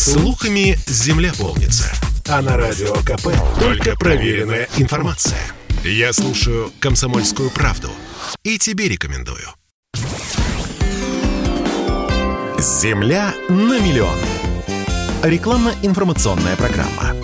Слухами земля полнится. А на радио КП только проверенная информация. Я слушаю «Комсомольскую правду» и тебе рекомендую. Земля на миллион. Рекламно-информационная программа.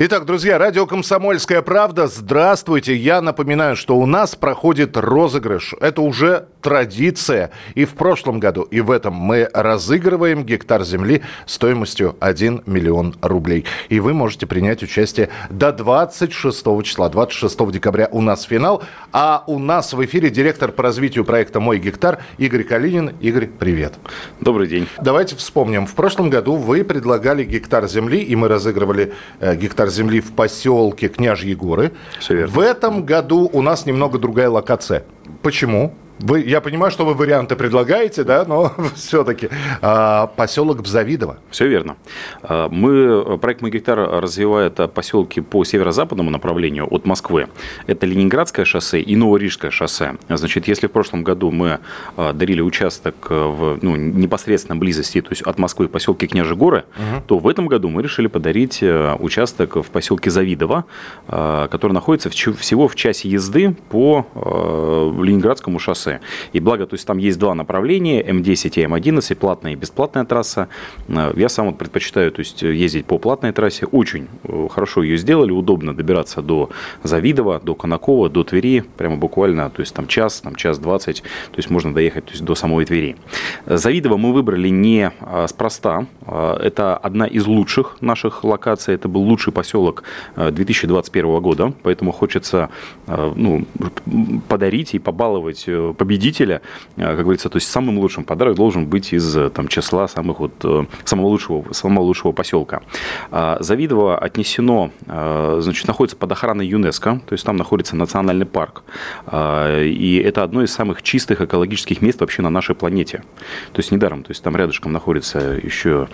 Итак, друзья, радио «Комсомольская правда». Здравствуйте. Я напоминаю, что у нас проходит розыгрыш. Это уже традиция. И в прошлом году, и в этом мы разыгрываем гектар земли стоимостью 1 миллион рублей. И вы можете принять участие до 26 числа. 26 декабря у нас финал. А у нас в эфире директор по развитию проекта «Мой гектар» Игорь Калинин. Игорь, привет. Добрый день. Давайте вспомним. В прошлом году вы предлагали гектар земли, и мы разыгрывали э, гектар гектар земли в поселке Княжьи горы. В этом году у нас немного другая локация. Почему? Вы, я понимаю, что вы варианты предлагаете, да, но все-таки а, поселок Завидово. Все верно. А, мы, проект «Мой гектар» развивает поселки по северо-западному направлению от Москвы. Это Ленинградское шоссе и Новорижское шоссе. Значит, если в прошлом году мы а, дарили участок в ну, непосредственно близости, то есть от Москвы поселке Княжи горы, угу. то в этом году мы решили подарить э, участок в поселке Завидово, который находится всего в часе езды по э, Ленинградскому шоссе. И благо, то есть там есть два направления, М10 и М11, платная и бесплатная трасса. Э, я сам вот предпочитаю то есть, ездить по платной трассе. Очень э, хорошо ее сделали, удобно добираться до Завидова, до Конакова, до Твери, прямо буквально, то есть там час, там час двадцать, то есть можно доехать то есть, до самой Твери. Завидово мы выбрали не а, спроста, это одна из лучших наших локаций, это был лучший поселок 2021 э, года, поэтому хочется ну, подарить и побаловать победителя, э, как говорится, то есть самым лучшим подарок должен быть из э, там, числа самых вот, э, самого, лучшего, самого лучшего поселка. А, Завидово отнесено, значит, находится под охраной ЮНЕСКО, то есть там находится национальный парк. А, и это одно из самых чистых экологических мест вообще на нашей планете. То есть недаром, то есть там рядышком находится еще,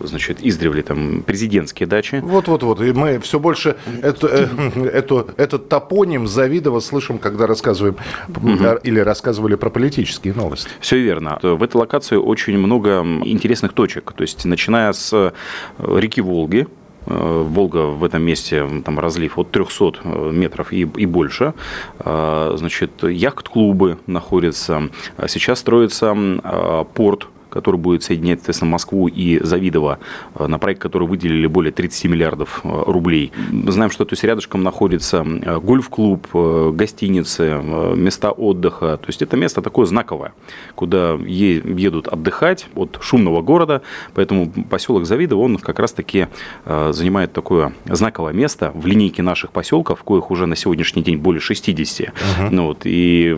значит, издревле там президентские дачи. Вот-вот-вот, и мы все больше это, это, этот топоним Завидово слышим, когда рассказываем угу. или рассказывали про политические новости. Все верно. В этой локации очень много интересных точек. То есть, начиная с э, реки Волги, э, Волга в этом месте, там разлив от 300 э, метров и, и больше. Значит, яхт-клубы находятся. Сейчас строится порт который будет соединять, соответственно, Москву и Завидово, э, на проект, который выделили более 30 миллиардов э, рублей. Знаем, что то есть рядышком находится э, гольф-клуб, гостиницы, места отдыха. То есть это место такое знаковое, куда едут отдыхать от шумного города. Поэтому поселок Завидово, он как раз-таки занимает такое знаковое место в линейке наших поселков, коих уже на сегодняшний день более 60. Угу. Ну, вот, и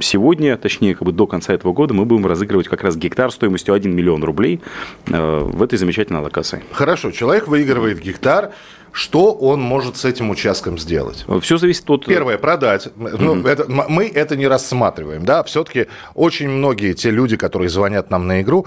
сегодня, точнее, как бы до конца этого года мы будем разыгрывать как раз гектар стоимостью 1 миллион рублей э, в этой замечательной локации. Хорошо, человек выигрывает гектар, что он может с этим участком сделать? Все зависит от... Первое, продать. Ну, это, мы это не рассматриваем. Да? Все-таки очень многие те люди, которые звонят нам на игру,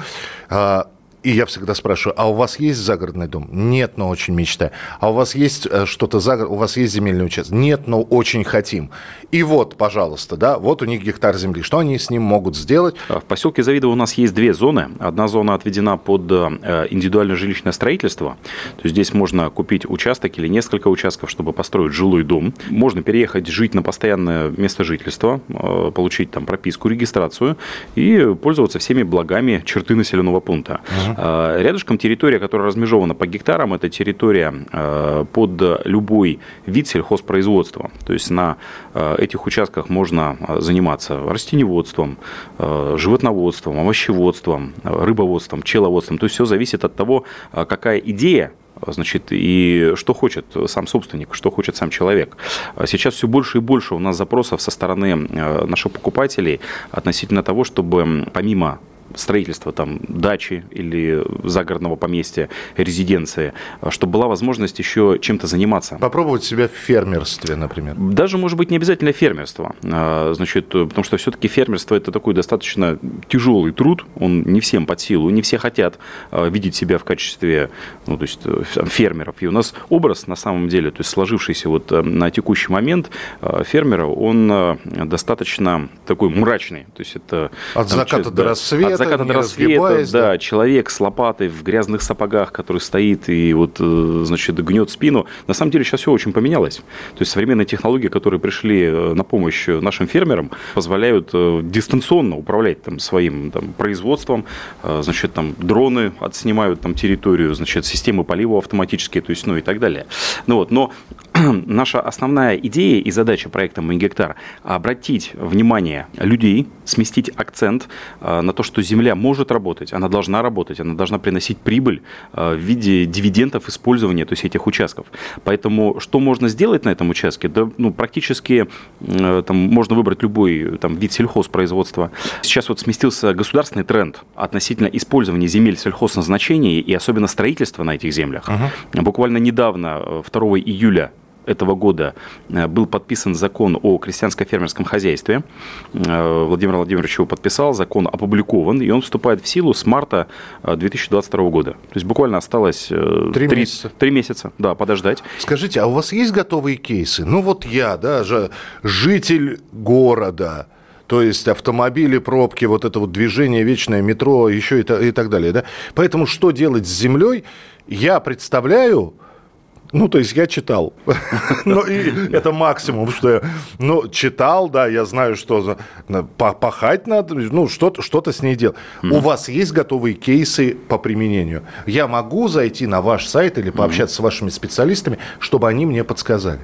а, и я всегда спрашиваю, а у вас есть загородный дом? Нет, но очень мечтаю. А у вас есть э, что-то за у вас есть земельный участок? Нет, но очень хотим. И вот, пожалуйста, да, вот у них гектар земли. Что они с ним могут сделать? А, в поселке Завидово у нас есть две зоны. Одна зона отведена под э, индивидуальное жилищное строительство. То есть здесь можно купить участок или несколько участков, чтобы построить жилой дом. Можно переехать жить на постоянное место жительства, э, получить там прописку, регистрацию и пользоваться всеми благами черты населенного пункта. Угу. Э, рядышком территория, которая размежована по гектарам, это территория э, под любой вид сельхозпроизводства. То есть на э, этих участках можно заниматься растеневодством, животноводством, овощеводством, рыбоводством, пчеловодством. То есть все зависит от того, какая идея значит, и что хочет сам собственник, что хочет сам человек. Сейчас все больше и больше у нас запросов со стороны наших покупателей относительно того, чтобы помимо строительства там дачи или загородного поместья, резиденции, чтобы была возможность еще чем-то заниматься. Попробовать себя в фермерстве, например. Даже, может быть, не обязательно фермерство. А, значит, потому что все-таки фермерство это такой достаточно тяжелый труд, он не всем под силу, не все хотят а, видеть себя в качестве ну, то есть, э, фермеров. И у нас образ, на самом деле, то есть сложившийся вот э, на текущий момент э, фермера, он достаточно такой мрачный. То есть это, от заката до рассвета заката до рассвета, да, человек с лопатой в грязных сапогах, который стоит и вот, э, значит, гнет спину. На самом деле сейчас все очень поменялось. То есть современные технологии, которые пришли э, на помощь нашим фермерам, позволяют э, дистанционно управлять там, своим там, производством, значит, там дроны отснимают там территорию, значит, системы полива автоматические, то есть, ну и так далее. Ну вот, но наша основная идея и задача проекта «Мой гектар» – обратить внимание людей, сместить акцент э, на то, что земля может работать, она должна работать, она должна приносить прибыль э, в виде дивидендов использования то есть этих участков. Поэтому что можно сделать на этом участке? Да, ну, практически э, там, можно выбрать любой там, вид сельхозпроизводства. Сейчас вот сместился государственный тренд относительно использования земель сельхозназначения и особенно строительства на этих землях. Uh-huh. Буквально недавно, 2 июля этого года э, был подписан закон о крестьянско-фермерском хозяйстве. Э, Владимир Владимирович его подписал, закон опубликован, и он вступает в силу с марта 2022 э, года. То есть буквально осталось три, три месяца. Три месяца, да, подождать. Скажите, а у вас есть готовые кейсы? Ну вот я, да, же житель города, то есть автомобили, пробки, вот это вот движение, вечное метро, еще и, и так далее. Да? Поэтому что делать с землей? Я представляю, ну, то есть я читал. ну, и это максимум, что я... Ну, читал, да, я знаю, что пахать надо, ну, что-то что с ней делать. У вас есть готовые кейсы по применению? Я могу зайти на ваш сайт или пообщаться с вашими специалистами, чтобы они мне подсказали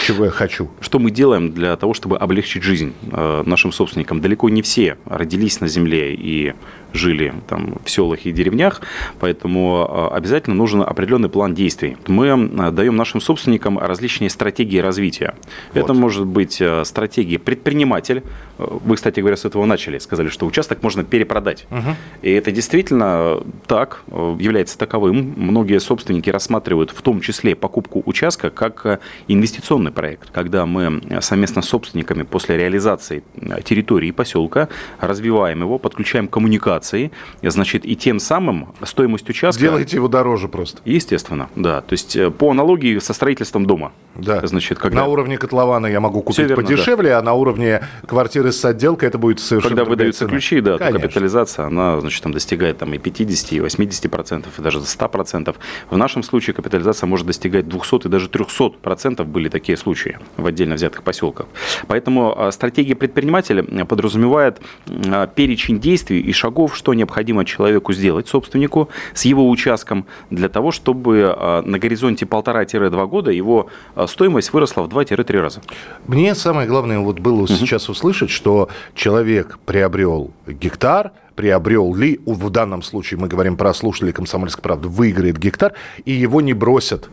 чего я хочу. Что мы делаем для того, чтобы облегчить жизнь э, нашим собственникам? Далеко не все родились на земле и жили там в селах и деревнях, поэтому э, обязательно нужен определенный план действий. Мы э, даем нашим собственникам различные стратегии развития. Вот. Это может быть стратегия предприниматель. Вы, кстати говоря, с этого начали, сказали, что участок можно перепродать. Угу. И это действительно так, является таковым. Многие собственники рассматривают в том числе покупку участка как инвестиционный инвестиционный проект, когда мы совместно с собственниками после реализации э, территории и поселка развиваем его, подключаем коммуникации, значит, и тем самым стоимость участка... Делаете его дороже просто. Естественно, да. То есть э, по аналогии со строительством дома. Да. Значит, когда... На уровне котлована я могу купить верно, подешевле, да. а на уровне квартиры с отделкой это будет совершенно Когда выдаются цена. ключи, да, Конечно. то капитализация, она, значит, там достигает там, и 50, и 80 процентов, и даже 100 процентов. В нашем случае капитализация может достигать 200 и даже 300 процентов были такие такие случаи в отдельно взятых поселках. Поэтому а, стратегия предпринимателя подразумевает а, перечень действий и шагов, что необходимо человеку сделать, собственнику, с его участком, для того, чтобы а, на горизонте полтора-два года его стоимость выросла в 2-3 раза. Мне самое главное вот было угу. сейчас услышать, что человек приобрел гектар, приобрел ли, в данном случае мы говорим про слушателей «Комсомольской правды», выиграет гектар, и его не бросят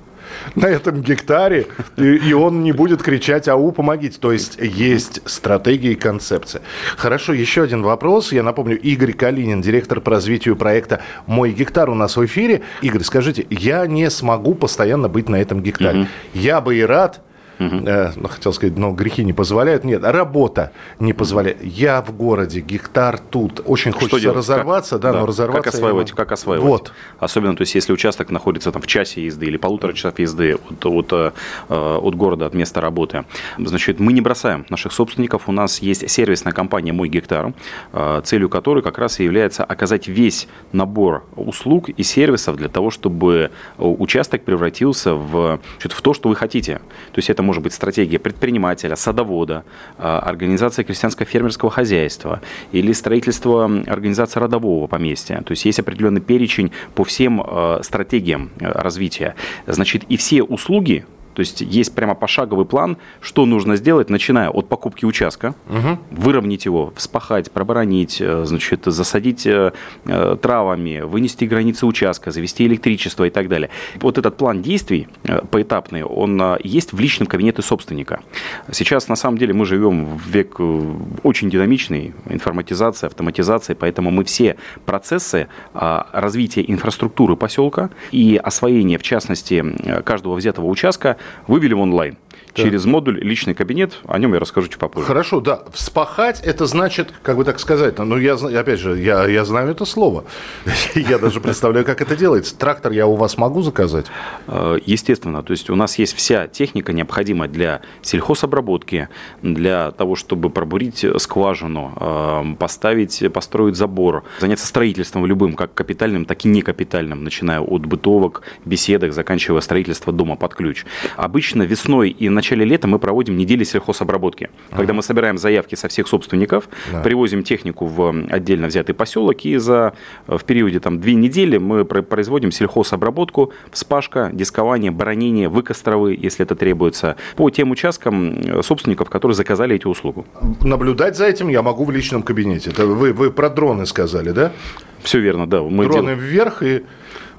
на этом гектаре, и, и он не будет кричать «Ау, помогите!». То есть есть стратегия и концепция. Хорошо, еще один вопрос. Я напомню, Игорь Калинин, директор по развитию проекта «Мой гектар» у нас в эфире. Игорь, скажите, я не смогу постоянно быть на этом гектаре. Угу. Я бы и рад, Угу. Э, ну, хотел сказать, но грехи не позволяют. Нет, работа не позволяет. Я в городе, гектар тут. Очень Что хочется делать? разорваться, как, да, да, но разорваться... Как осваивать, как осваивать. Вот. Особенно, то есть, если участок находится там в часе езды или полутора часов езды от, от, э, от города, от места работы, значит, мы не бросаем наших собственников. У нас есть сервисная компания «Мой гектар», э, целью которой как раз и является оказать весь набор услуг и сервисов для того, чтобы участок превратился в, в то, что вы хотите. То есть, это может быть стратегия предпринимателя, садовода, а, организация крестьянско-фермерского хозяйства или строительство организации родового поместья. То есть есть определенный перечень по всем а, стратегиям а, развития. Значит, и все услуги, то есть есть прямо пошаговый план, что нужно сделать, начиная от покупки участка, угу. выровнять его, вспахать, проборонить, э, значит, засадить э, э, травами, вынести границы участка, завести электричество и так далее. Вот этот план действий поэтапный, он есть в личном кабинете собственника. Сейчас, на самом деле, мы живем в век очень динамичный, информатизация, автоматизация, поэтому мы все процессы развития инфраструктуры поселка и освоения, в частности, каждого взятого участка вывели в онлайн. Через модуль личный кабинет. О нем я расскажу чуть попозже. Хорошо, да. Вспахать это значит, как бы так сказать, ну я опять же, я, я знаю это слово. Я даже представляю, как это делается. Трактор я у вас могу заказать? Э, естественно. То есть у нас есть вся техника, необходимая для сельхозобработки, для того, чтобы пробурить скважину, э, поставить, построить забор, заняться строительством любым, как капитальным, так и некапитальным, начиная от бытовок, беседок, заканчивая строительство дома под ключ. Обычно весной и началом начале лета мы проводим недели сельхозобработки, ага. когда мы собираем заявки со всех собственников, да. привозим технику в отдельно взятый поселок, и за, в периоде там, две недели мы производим сельхозобработку, вспашка, дискование, баронение, выкостровы, если это требуется, по тем участкам собственников, которые заказали эти услуги. Наблюдать за этим я могу в личном кабинете. Это вы, вы про дроны сказали, да? Все верно, да. Мы дроны дел... вверх и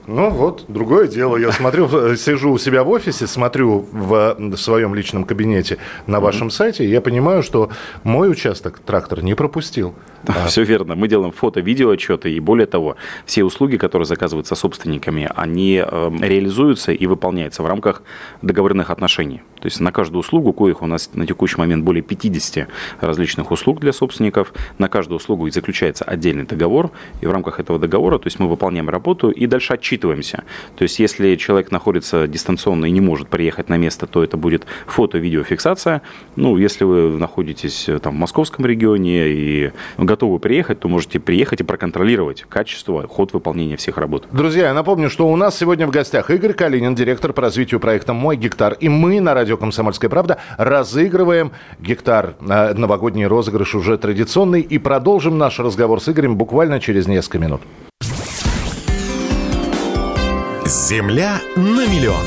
ну вот, другое дело. Я смотрю, сижу у себя в офисе, смотрю в своем личном кабинете на вашем сайте, и я понимаю, что мой участок трактор не пропустил. Да, а... Все верно. Мы делаем фото, видео отчеты, и более того, все услуги, которые заказываются собственниками, они э, реализуются и выполняются в рамках договорных отношений. То есть на каждую услугу, коих у нас на текущий момент более 50 различных услуг для собственников, на каждую услугу заключается отдельный договор, и в рамках этого договора, то есть мы выполняем работу и дальше отчитываемся. То есть если человек находится дистанционно и не может приехать на место, то это будет фото-видеофиксация. Ну, если вы находитесь э, там в московском регионе и готовы приехать, то можете приехать и проконтролировать качество, ход выполнения всех работ. Друзья, я напомню, что у нас сегодня в гостях Игорь Калинин, директор по развитию проекта «Мой гектар». И мы на радио «Комсомольская правда» разыгрываем гектар. Э, новогодний розыгрыш уже традиционный. И продолжим наш разговор с Игорем буквально через несколько минут. Земля на миллион.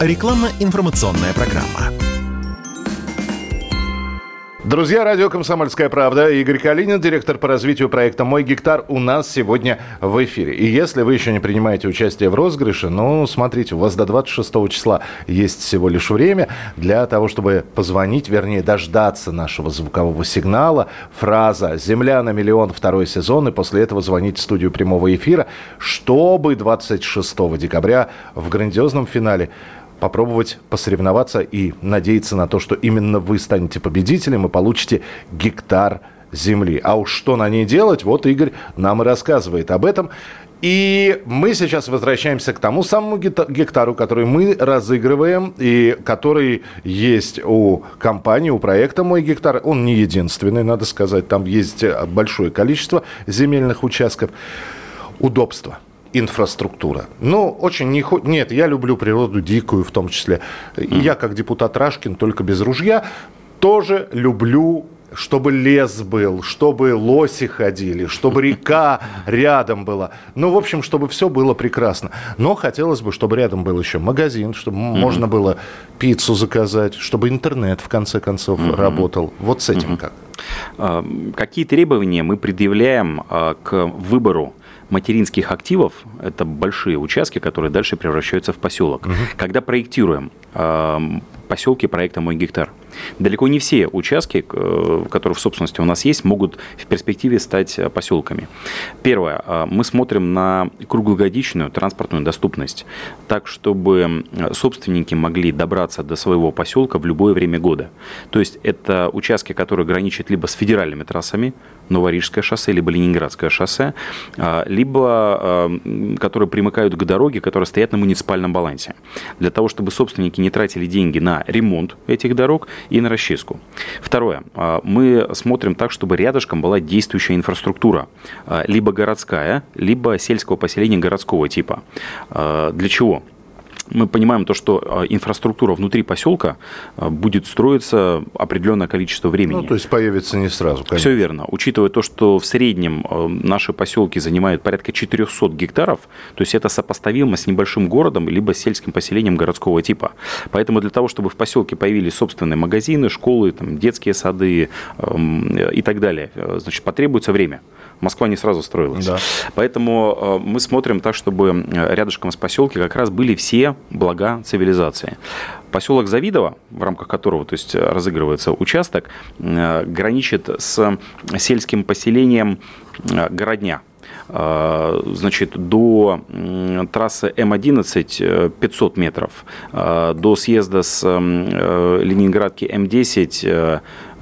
Рекламно-информационная программа. Друзья, радио «Комсомольская правда». Игорь Калинин, директор по развитию проекта «Мой гектар» у нас сегодня в эфире. И если вы еще не принимаете участие в розыгрыше, ну, смотрите, у вас до 26 числа есть всего лишь время для того, чтобы позвонить, вернее, дождаться нашего звукового сигнала. Фраза «Земля на миллион» второй сезон, и после этого звонить в студию прямого эфира, чтобы 26 декабря в грандиозном финале попробовать посоревноваться и надеяться на то, что именно вы станете победителем и получите гектар земли. А уж что на ней делать, вот Игорь нам и рассказывает об этом. И мы сейчас возвращаемся к тому самому гектару, который мы разыгрываем и который есть у компании, у проекта «Мой гектар». Он не единственный, надо сказать. Там есть большое количество земельных участков. Удобство – инфраструктура. Ну, очень не... Нет, я люблю природу дикую в том числе. И я, как депутат Рашкин, только без ружья, тоже люблю чтобы лес был, чтобы лоси ходили, чтобы река рядом была. Ну, в общем, чтобы все было прекрасно. Но хотелось бы, чтобы рядом был еще магазин, чтобы mm-hmm. можно было пиццу заказать, чтобы интернет, в конце концов, mm-hmm. работал. Вот с этим mm-hmm. как? А, какие требования мы предъявляем а, к выбору материнских активов, это большие участки, которые дальше превращаются в поселок. Угу. Когда проектируем э, поселки проекта «Мой гектар», Далеко не все участки, э, которые в собственности у нас есть, могут в перспективе стать э, поселками. Первое. Э, мы смотрим на круглогодичную транспортную доступность, так, чтобы собственники могли добраться до своего поселка в любое время года. То есть это участки, которые граничат либо с федеральными трассами, Новорижское шоссе, либо Ленинградское шоссе, либо которые примыкают к дороге, которые стоят на муниципальном балансе. Для того, чтобы собственники не тратили деньги на ремонт этих дорог и на расчистку. Второе. А, мы смотрим так, чтобы рядышком была действующая инфраструктура, а, либо городская, либо сельского поселения городского типа. А, для чего? Мы понимаем то, что а, инфраструктура внутри поселка а, будет строиться определенное количество времени. Ну, то есть появится не сразу. Конечно. Все верно. Учитывая то, что в среднем а, наши поселки занимают порядка 400 гектаров, то есть это сопоставимо с небольшим городом либо сельским поселением городского типа. Поэтому для того, чтобы в поселке появились собственные магазины, школы, там, детские сады и так далее, значит, потребуется время. Москва не сразу строилась. Да. Поэтому мы смотрим так, чтобы рядышком с поселки как раз были все блага цивилизации. Поселок Завидово, в рамках которого то есть, разыгрывается участок, э, граничит с сельским поселением э, Городня. Значит, до трассы М11 500 метров, до съезда с Ленинградки М10 а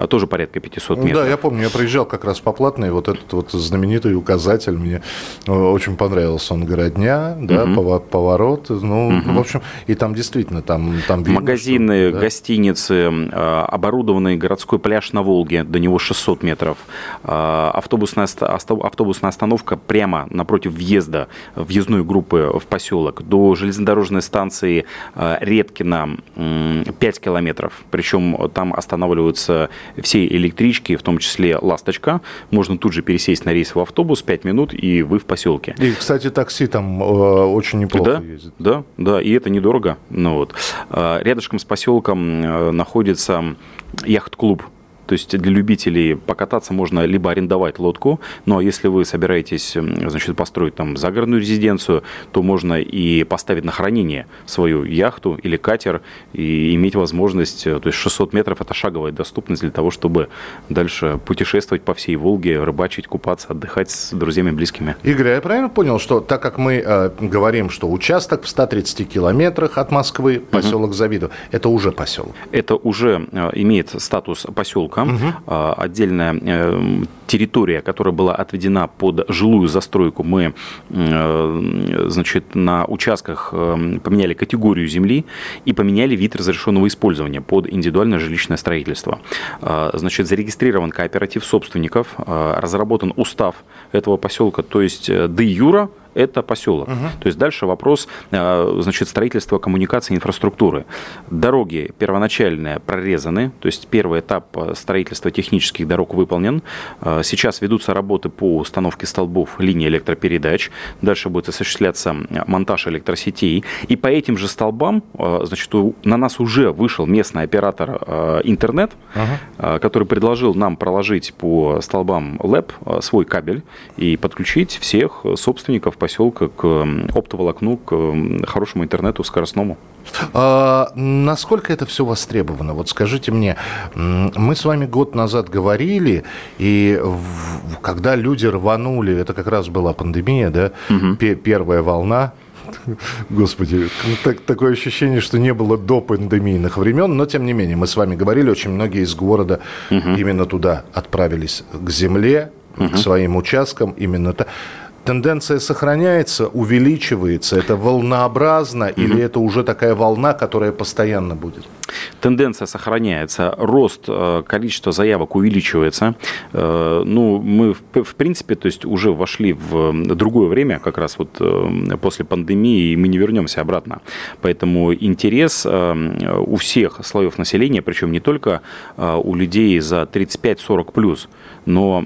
тоже порядка 500 метров. Да, я помню, я проезжал как раз по платной, вот этот вот знаменитый указатель мне э, очень понравился. Он городня, да, угу. поворот, ну, угу. в общем, и там действительно, там, там видно, Магазины, что, да. гостиницы, э, оборудованный городской пляж на Волге, до него 600 метров, э, автобусная, автобусная остановка прямо напротив въезда, въездной группы в поселок, до железнодорожной станции Редкина 5 километров, причем там останавливаются все электрички, в том числе «Ласточка». Можно тут же пересесть на рейсовый автобус, 5 минут, и вы в поселке. И, кстати, такси там э, очень неплохо да, ездит. Да, да, и это недорого. Ну, вот. Э, рядышком с поселком э, находится яхт-клуб то есть для любителей покататься можно либо арендовать лодку, но если вы собираетесь значит, построить там загородную резиденцию, то можно и поставить на хранение свою яхту или катер и иметь возможность, э, то есть 600 метров это шаговая доступность для того, чтобы дальше путешествовать по всей Волге, рыбачить, купаться, отдыхать с друзьями, близкими. Игорь, я правильно понял, что так как мы э, говорим, что участок в 130 километрах от Москвы, поселок угу. Завидово, это уже поселок? Это уже э, имеет статус поселка Востока, угу. отдельная э, территория, которая была отведена под жилую застройку. Мы, э, значит, на участках э, поменяли категорию земли и поменяли вид разрешенного использования под индивидуальное жилищное строительство. Значит, зарегистрирован кооператив собственников, разработан устав этого поселка, то есть де юра это поселок. Угу. То есть дальше вопрос э, значит, строительства коммуникации инфраструктуры. Дороги первоначальные прорезаны, то есть первый этап э, строительства технических дорог выполнен. Э, сейчас ведутся работы по установке столбов линии электропередач. Дальше будет осуществляться монтаж электросетей. И по этим же столбам значит, на нас уже вышел местный оператор интернет, угу. который предложил нам проложить по столбам ЛЭП свой кабель и подключить всех собственников поселка к оптоволокну, к хорошему интернету скоростному. А, насколько это все востребовано? Вот скажите мне, мы с вами год назад говорили, и в, когда люди рванули, это как раз была пандемия, да, угу. первая волна, Господи, так, такое ощущение, что не было до пандемийных времен, но тем не менее, мы с вами говорили, очень многие из города угу. именно туда отправились к земле, угу. к своим участкам, именно так тенденция сохраняется, увеличивается? Это волнообразно mm-hmm. или это уже такая волна, которая постоянно будет? Тенденция сохраняется, рост э, количества заявок увеличивается. Э, ну, мы, в принципе, то есть уже вошли в другое время, как раз вот э, после пандемии, и мы не вернемся обратно. Поэтому интерес у всех слоев населения, причем не только у людей за 35-40 плюс, но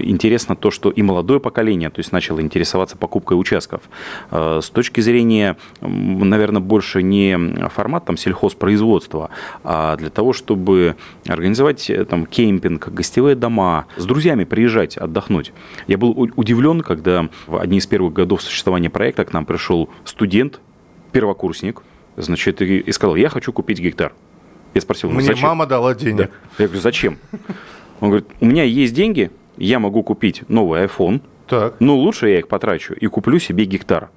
интересно то, что и молодое поколение, то есть начало интересоваться покупкой участков. С точки зрения, наверное, больше не формат там сельхозпроизводства, а для того, чтобы организовать э, там кемпинг, гостевые дома, с друзьями приезжать, отдохнуть. Я был удивлен, когда в одни из первых годов существования проекта к нам пришел студент, первокурсник, значит, и сказал, я хочу купить гектар. Я спросил, ну, Мне зачем? мама дала денег. Да. Я говорю, зачем? Он говорит, у меня есть деньги, я могу купить новый iPhone, так. Ну, лучше я их потрачу и куплю себе гектар.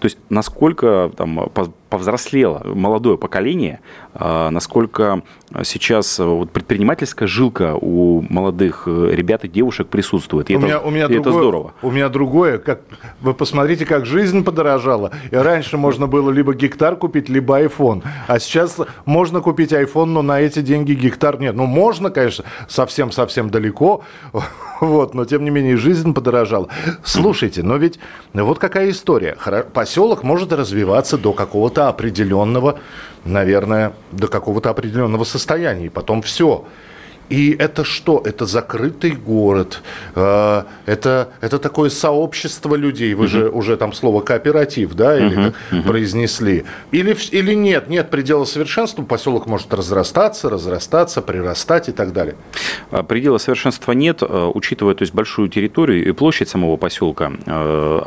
То есть насколько там повзрослело молодое поколение, а, насколько сейчас вот предпринимательская жилка у молодых э, ребят и девушек присутствует. И, у это, меня, у меня и другое, это здорово. У меня другое. Как, вы посмотрите, как жизнь подорожала. И раньше можно было либо гектар купить, либо iPhone. А сейчас можно купить iPhone, но на эти деньги гектар нет. Ну, можно, конечно, совсем-совсем далеко. Вот, но тем не менее жизнь подорожала. Слушайте, но ведь вот какая история. Поселок может развиваться до какого-то определенного, наверное, до какого-то определенного состояния. И потом все. И это что? Это закрытый город, э, это, это такое сообщество людей. Вы угу. же уже там слово кооператив, да, или угу. Произнесли. Или, или нет, нет предела совершенства, поселок может разрастаться, разрастаться, прирастать и так далее. А, предела совершенства нет, э, учитывая то есть, большую территорию и площадь самого поселка.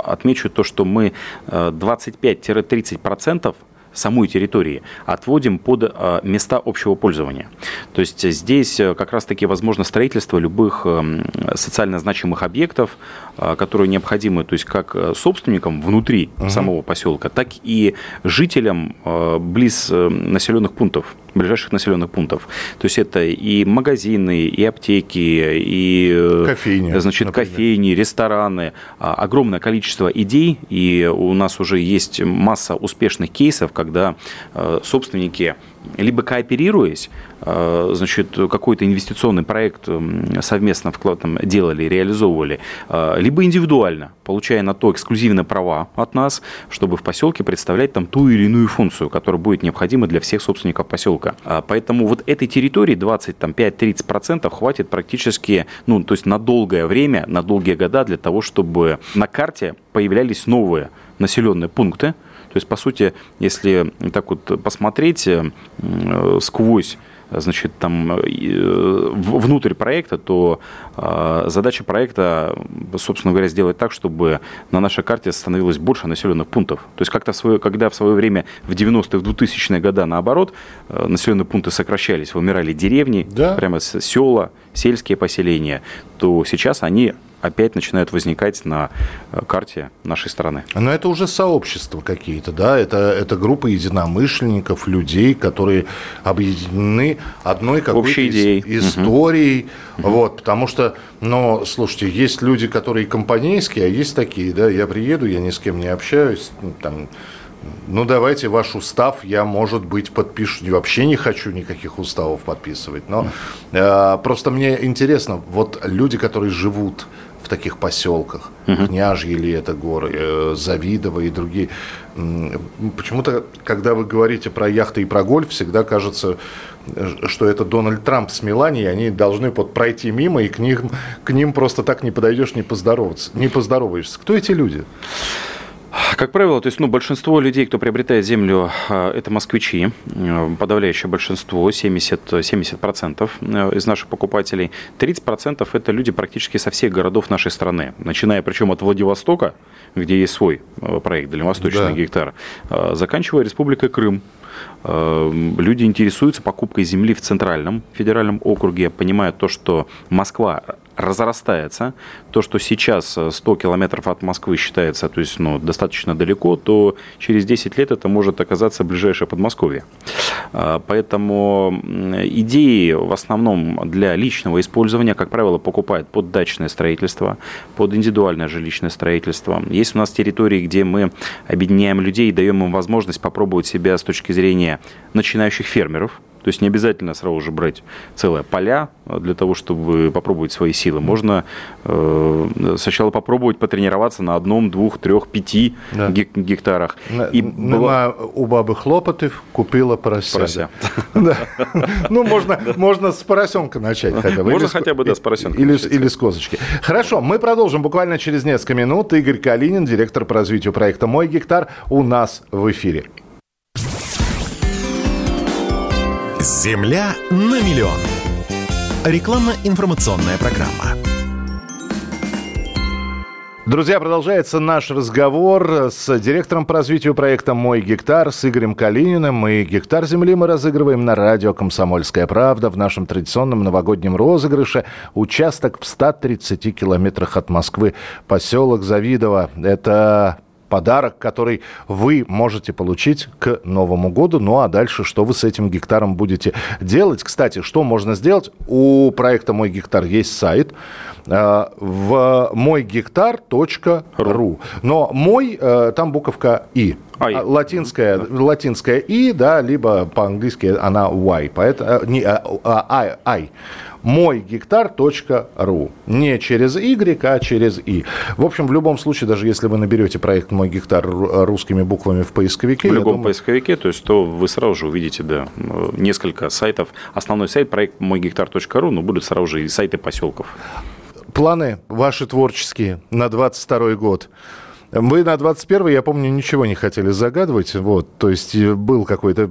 Отмечу то, что мы 25-30% самой территории отводим под э, места общего пользования. То есть здесь как раз-таки возможно строительство любых эм, социально значимых объектов, которые необходимы, то есть как собственникам внутри угу. самого поселка, так и жителям близ населенных пунктов ближайших населенных пунктов. То есть это и магазины, и аптеки, и кофейни, значит, например. кофейни, рестораны. А, огромное количество идей, и у нас уже есть масса успешных кейсов, когда э, собственники либо кооперируясь, э, значит, какой-то инвестиционный проект совместно там, делали, реализовывали, э, либо индивидуально, получая на то эксклюзивные права от нас, чтобы в поселке представлять там ту или иную функцию, которая будет необходима для всех собственников поселка. А поэтому вот этой территории 25-30% хватит практически, ну, то есть на долгое время, на долгие года для того, чтобы на карте появлялись новые населенные пункты, то есть, по сути, если так вот посмотреть э, сквозь значит, там, э, внутрь проекта, то э, задача проекта, собственно говоря, сделать так, чтобы на нашей карте становилось больше населенных пунктов. То есть, как-то в свое, когда в свое время в 90-х, в 2000-е годы, наоборот, населенные пункты сокращались, вымирали деревни, да. прямо села, сельские поселения, то сейчас они опять начинают возникать на э, карте нашей страны. Но это уже сообщества какие-то, да? Это, это группа единомышленников, людей, которые объединены одной какой-то идеей. историей. Угу. Вот, потому что, ну, слушайте, есть люди, которые компанейские, а есть такие, да, я приеду, я ни с кем не общаюсь, ну, там, ну, давайте ваш устав, я, может быть, подпишу. Вообще не хочу никаких уставов подписывать. Но э, просто мне интересно, вот люди, которые живут таких поселках, угу. Княжьи ли это горы, э, Завидово и другие. Почему-то, когда вы говорите про яхты и про гольф, всегда кажется, что это Дональд Трамп с Меланией, они должны вот пройти мимо, и к ним, к ним просто так не подойдешь, не поздороваться, не поздороваешься. Кто эти люди? Как правило, то есть, ну, большинство людей, кто приобретает землю, а, это москвичи, э, подавляющее большинство, 70, 70% э, из наших покупателей. 30% это люди практически со всех городов нашей страны, начиная причем от Владивостока, где есть свой э, проект «Дальневосточный да. гектар», заканчивая Республикой Крым, люди интересуются покупкой земли в Центральном федеральном округе, понимают то, что Москва разрастается, то, что сейчас 100 километров от Москвы считается то есть, ну, достаточно далеко, то через 10 лет это может оказаться ближайшее Подмосковье. А, поэтому идеи в основном для личного использования, как правило, покупают под дачное строительство, под индивидуальное жилищное строительство. Есть у нас территории, где мы объединяем людей и даем им возможность попробовать себя с точки зрения начинающих фермеров, то есть не обязательно сразу же брать целые поля а, для того, чтобы попробовать свои силы. Можно э, сначала попробовать потренироваться на одном, двух, трех, пяти да. гектарах. И Нема у бабы хлопоты, купила порося. Порося. Ну, можно, можно с поросенка начать хотя бы. Можно хотя бы, да, с поросенка. Или с козочки. Хорошо, мы продолжим буквально через несколько минут. Игорь Калинин, директор по развитию проекта «Мой гектар», у нас в эфире. Земля на миллион. Рекламно-информационная программа. Друзья, продолжается наш разговор с директором по развитию проекта «Мой гектар» с Игорем Калининым. И гектар земли мы разыгрываем на радио «Комсомольская правда» в нашем традиционном новогоднем розыгрыше. Участок в 130 километрах от Москвы, поселок Завидово. Это подарок, который вы можете получить к Новому году. Ну а дальше, что вы с этим гектаром будете делать? Кстати, что можно сделать? У проекта «Мой гектар» есть сайт э, в мойгектар.ру. Но мой, э, там буковка «и». I. А, латинская, латинская «и», да, либо по-английски она «y». Поэтому, э, не, а, а, I мойгектар.ру. Не через Y, а через И. В общем, в любом случае, даже если вы наберете проект «Мой гектар» русскими буквами в поисковике... В любом думаю... поисковике, то есть то вы сразу же увидите да, несколько сайтов. Основной сайт проект мойгектар.ру, но будут сразу же и сайты поселков. Планы ваши творческие на 22 год? Вы на 21 я помню, ничего не хотели загадывать. Вот, то есть э, был какой-то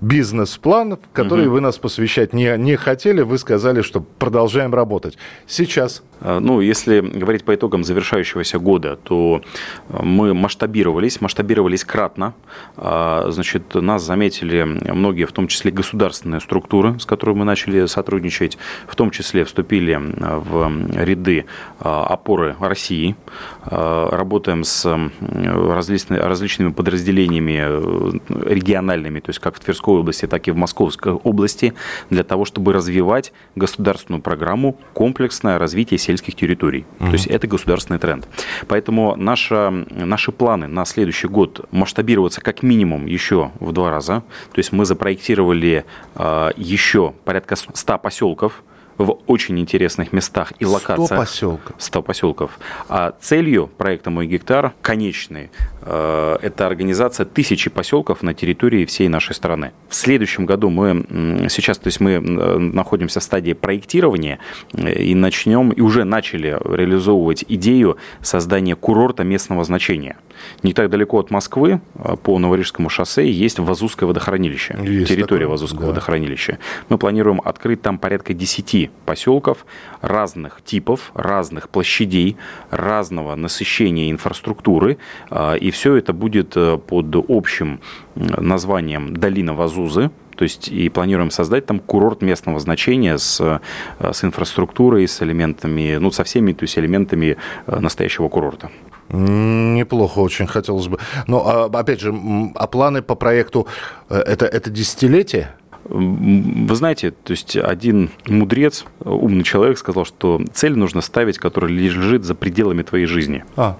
бизнес-план, который угу. вы нас посвящать не, не хотели. Вы сказали, что продолжаем работать. Сейчас ну, если говорить по итогам завершающегося года, то э, мы масштабировались, масштабировались кратно. А, значит, нас заметили многие, в том числе государственные структуры, с которыми мы начали сотрудничать, в том числе вступили в ряды опоры России. Работаем с различными подразделениями региональными, то есть как в Тверской области, так и в Московской области, для того, чтобы развивать государственную программу «Комплексное развитие сельских территорий». Угу. То есть это государственный тренд. Поэтому наша, наши планы на следующий год масштабироваться как минимум еще в два раза. То есть мы запроектировали э, еще порядка 100 поселков, в очень интересных местах и локациях. 100 поселков. 100 поселков. А целью проекта «Мой гектар» конечный э, – это организация тысячи поселков на территории всей нашей страны. В следующем году мы сейчас, то есть мы находимся в стадии проектирования э, и начнем, и уже начали реализовывать идею создания курорта местного значения. Не так далеко от Москвы, э, по Новорижскому шоссе, есть Вазузское водохранилище, есть территория такое, Вазузского да. водохранилища. Мы планируем открыть там порядка 10 поселков разных типов, разных площадей, разного насыщения инфраструктуры. А, и все это будет э, под общим названием «Долина Вазузы», то есть и планируем создать там курорт местного значения с, э, с инфраструктурой, с элементами, ну, со всеми то есть элементами э, настоящего курорта. Неплохо очень хотелось бы. Но, а, опять же, а планы по проекту это, это десятилетие? Вы знаете, то есть один мудрец, умный человек сказал, что цель нужно ставить, которая лежит за пределами твоей жизни. А.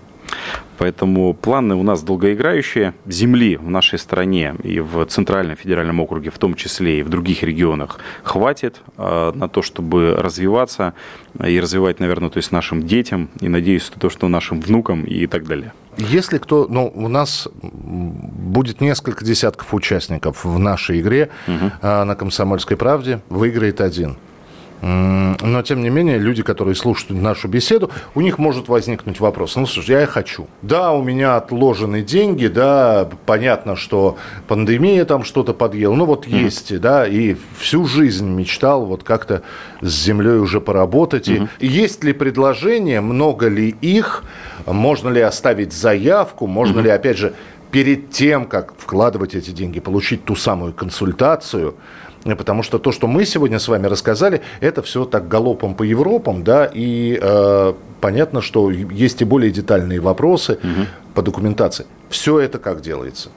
Поэтому планы у нас долгоиграющие. Земли в нашей стране и в Центральном федеральном округе, в том числе и в других регионах, хватит э, на то, чтобы развиваться и развивать, наверное, то есть нашим детям и, надеюсь, то, что нашим внукам и так далее. Если кто, ну, у нас будет несколько десятков участников в нашей игре угу. на «Комсомольской правде», выиграет один – но, тем не менее, люди, которые слушают нашу беседу, у них может возникнуть вопрос. Ну, слушай, я хочу. Да, у меня отложены деньги, да, понятно, что пандемия там что-то подъела. Ну, вот mm-hmm. есть, да, и всю жизнь мечтал вот как-то с землей уже поработать. Mm-hmm. И есть ли предложения, много ли их, можно ли оставить заявку, можно mm-hmm. ли, опять же, перед тем, как вкладывать эти деньги, получить ту самую консультацию – потому что то, что мы сегодня с вами рассказали, это все так галопом по Европам, да, и э, понятно, что есть и более детальные вопросы угу. по документации. Все это как делается?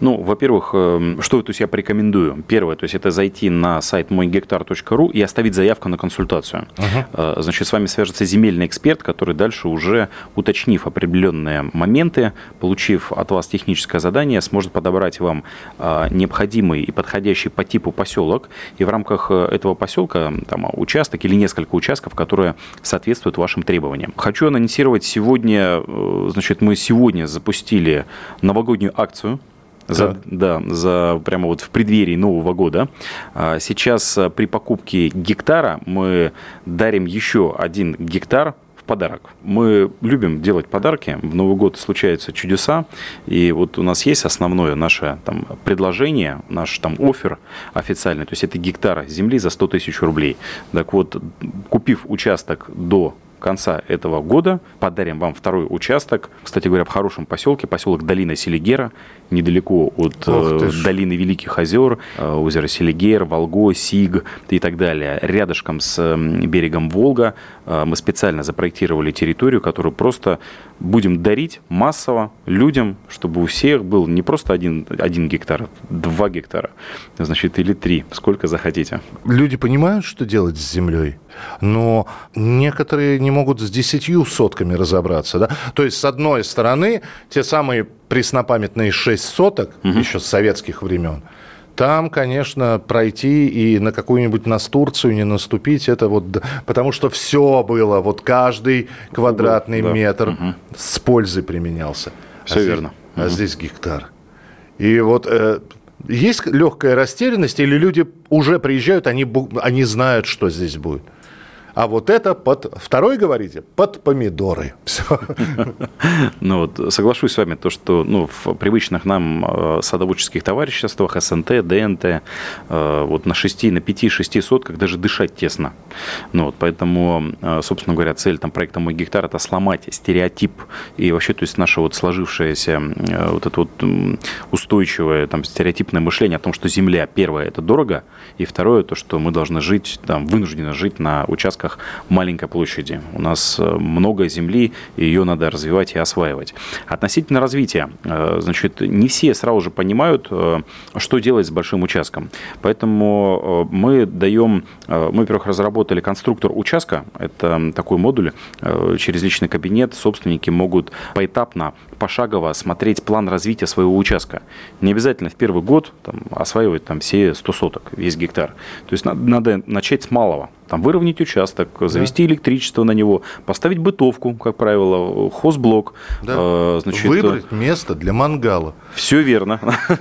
Ну, во-первых, эм, что то есть я порекомендую? Первое, то есть это зайти на сайт мойгектар.ру и оставить заявку на консультацию. Uh-huh. Значит, с вами свяжется земельный эксперт, который дальше уже, уточнив определенные моменты, получив от вас техническое задание, сможет подобрать вам э, необходимый и подходящий по типу поселок. И в рамках э, этого поселка там участок или несколько участков, которые соответствуют вашим требованиям. Хочу анонсировать сегодня, значит, мы сегодня запустили новогоднюю акцию за, да. да, за прямо вот в преддверии Нового года. А, сейчас а, при покупке гектара мы дарим еще один гектар в подарок. Мы любим делать подарки. В Новый год случаются чудеса. И вот у нас есть основное наше там, предложение, наш там офер официальный. То есть это гектар земли за 100 тысяч рублей. Так вот, купив участок до конца этого года подарим вам второй участок. Кстати говоря, в хорошем поселке, поселок Долина Селигера, недалеко от э, долины Великих озер, э, озеро Селигер, Волго, Сиг и так далее. Рядышком с берегом Волга э, мы специально запроектировали территорию, которую просто будем дарить массово людям, чтобы у всех был не просто один, один гектар, два гектара, значит, или три, сколько захотите. Люди понимают, что делать с землей, но некоторые не могут с десятью сотками разобраться. Да? То есть, с одной стороны, те самые преснопамятные шесть соток, угу. еще с советских времен, там, конечно, пройти и на какую-нибудь нас Турцию не наступить, это вот, потому что все было, вот каждый квадратный да. метр угу. с пользой применялся. Все а верно. Здесь, угу. А здесь гектар. И вот э, есть легкая растерянность, или люди уже приезжают, они, они знают, что здесь будет? А вот это под, второй говорите, под помидоры. Все. Ну вот, соглашусь с вами, то, что ну, в привычных нам э, садоводческих товариществах, СНТ, ДНТ, э, вот на 6, на 5-6 сотках даже дышать тесно. Ну, вот, поэтому, э, собственно говоря, цель там, проекта «Мой гектар» – это сломать стереотип и вообще, то есть наше вот сложившееся вот это вот устойчивое там, стереотипное мышление о том, что земля, первое, это дорого, и второе, то, что мы должны жить, там, вынуждены жить на участках маленькой площади. У нас много земли, и ее надо развивать и осваивать. Относительно развития, значит, не все сразу же понимают, что делать с большим участком. Поэтому мы даем, мы, во-первых, разработали конструктор участка, это такой модуль, через личный кабинет собственники могут поэтапно, пошагово смотреть план развития своего участка. Не обязательно в первый год там, осваивать там, все 100 соток, весь гектар. То есть надо начать с малого там, выровнять участок, завести да. электричество на него, поставить бытовку, как правило, хозблок. Да. Э, значит, Выбрать место для мангала. Все верно.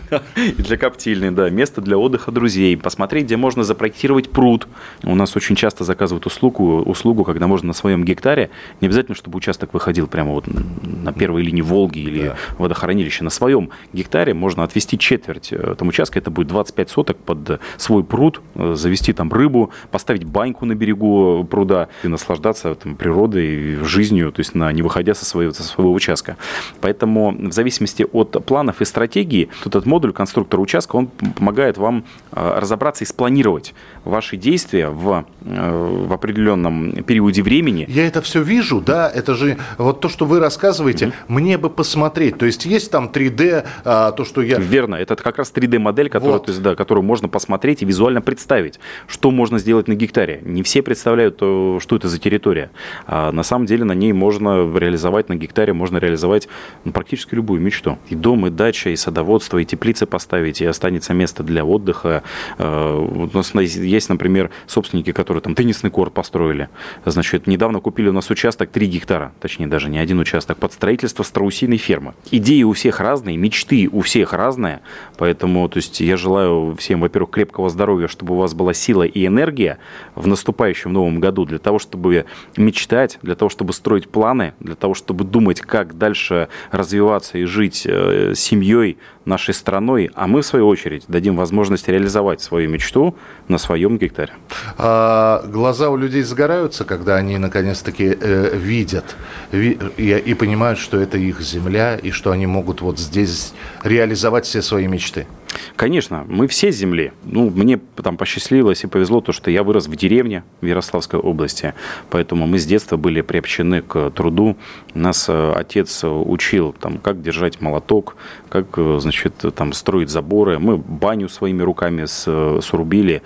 И для коптильни, да. Место для отдыха друзей. Посмотреть, где можно запроектировать пруд. У нас очень часто заказывают услугу, услугу, когда можно на своем гектаре, не обязательно, чтобы участок выходил прямо вот на первой линии Волги или да. водохранилище. На своем гектаре можно отвести четверть э, там участка, это будет 25 соток под свой пруд, э, завести там рыбу, поставить баньку баньку на берегу пруда и наслаждаться там, природой, жизнью, то есть на, не выходя со своего, со своего участка. Поэтому в зависимости от планов и стратегии, этот модуль конструктора участка, он помогает вам а, разобраться и спланировать ваши действия в, э, в определенном периоде времени. Я это все вижу, да, это же вот то, что вы рассказываете, mm-hmm. мне бы посмотреть. То есть есть там 3D, а, то, что я... Верно, это как раз 3D-модель, которую, вот. то есть, да, которую можно посмотреть и визуально представить, что можно сделать на гектаре не все представляют, что это за территория. А на самом деле на ней можно реализовать, на гектаре можно реализовать ну, практически любую мечту. И дом, и дача, и садоводство, и теплицы поставить, и останется место для отдыха. А, у нас есть, например, собственники, которые там теннисный корт построили. Значит, недавно купили у нас участок 3 гектара, точнее даже не один участок, под строительство страусиной фермы. Идеи у всех разные, мечты у всех разные, поэтому то есть, я желаю всем, во-первых, крепкого здоровья, чтобы у вас была сила и энергия в наступающем новом году для того, чтобы мечтать, для того, чтобы строить планы, для того, чтобы думать, как дальше развиваться и жить э, семьей, нашей страной, а мы, в свою очередь, дадим возможность реализовать свою мечту на своем гектаре. А глаза у людей загораются, когда они наконец-таки э, видят ви, и, и понимают, что это их земля, и что они могут вот здесь реализовать все свои мечты. Конечно, мы все с земли. Ну, мне там посчастливилось и повезло то, что я вырос в деревне в Ярославской области, поэтому мы с детства были приобщены к труду. Нас э, отец учил, там, как держать молоток, как, э, значит, там, строить заборы. Мы баню своими руками срубили.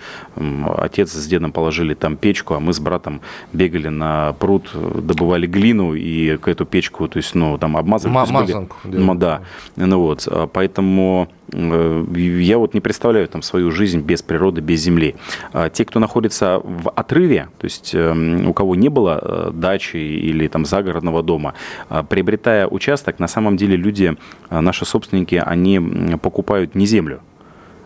Отец с дедом положили там печку, а мы с братом бегали на пруд, добывали глину и к эту печку, то есть, ну, там обмазывали. Мазанку. Были... Да. Ну, вот, а поэтому Э, я вот не представляю там свою жизнь без природы, без земли. А те, кто находится в отрыве, то есть эм, у кого не было э, дачи или там загородного дома, а, приобретая участок, на самом деле люди, э, наши собственники, они покупают не землю,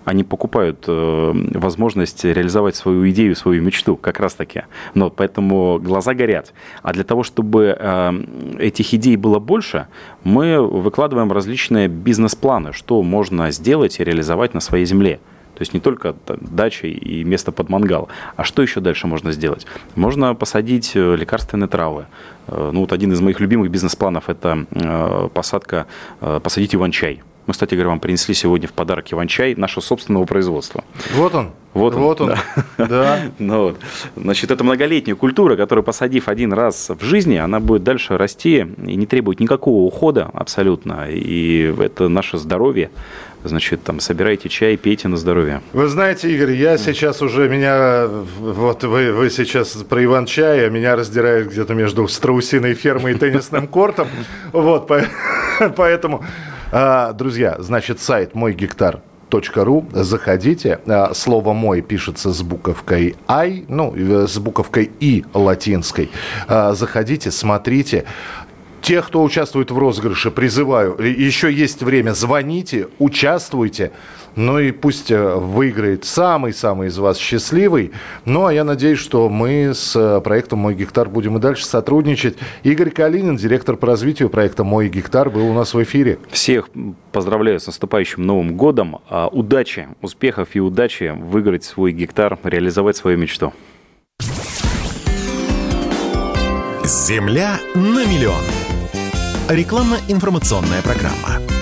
они покупают э, возможность реализовать свою идею, свою мечту, как раз таки. Но поэтому глаза горят. А для того, чтобы э, этих идей было больше, мы выкладываем различные бизнес-планы, что можно сделать и реализовать на своей земле. То есть не только дача и место под мангал. А что еще дальше можно сделать? Можно посадить э, лекарственные травы. Ну вот один из моих любимых бизнес-планов – это посадка, посадить иван-чай. Мы, кстати говоря, вам принесли сегодня в подарок иван-чай нашего собственного производства. Вот он. Вот он. Вот он. Да. да. ну, вот. Значит, это многолетняя культура, которую, посадив один раз в жизни, она будет дальше расти и не требует никакого ухода абсолютно. И это наше здоровье. Значит, там, собирайте чай, пейте на здоровье. Вы знаете, Игорь, я сейчас уже, меня, вот вы, вы сейчас про Иван-чай, а меня раздирает где-то между страусиной фермой и теннисным кортом. Вот, поэтому а, друзья, значит, сайт мой гектар ру. Заходите. А, слово «мой» пишется с буковкой «ай», ну, с буковкой «и» латинской. А, заходите, смотрите Тех, кто участвует в розыгрыше, призываю, еще есть время, звоните, участвуйте. Ну и пусть э, выиграет самый-самый из вас счастливый. Ну а я надеюсь, что мы с э, проектом «Мой гектар» будем и дальше сотрудничать. Игорь Калинин, директор по развитию проекта «Мой гектар», был у нас в эфире. Всех поздравляю с наступающим Новым годом. А, удачи, успехов и удачи выиграть свой гектар, реализовать свою мечту. Земля на миллион. Рекламно-информационная программа.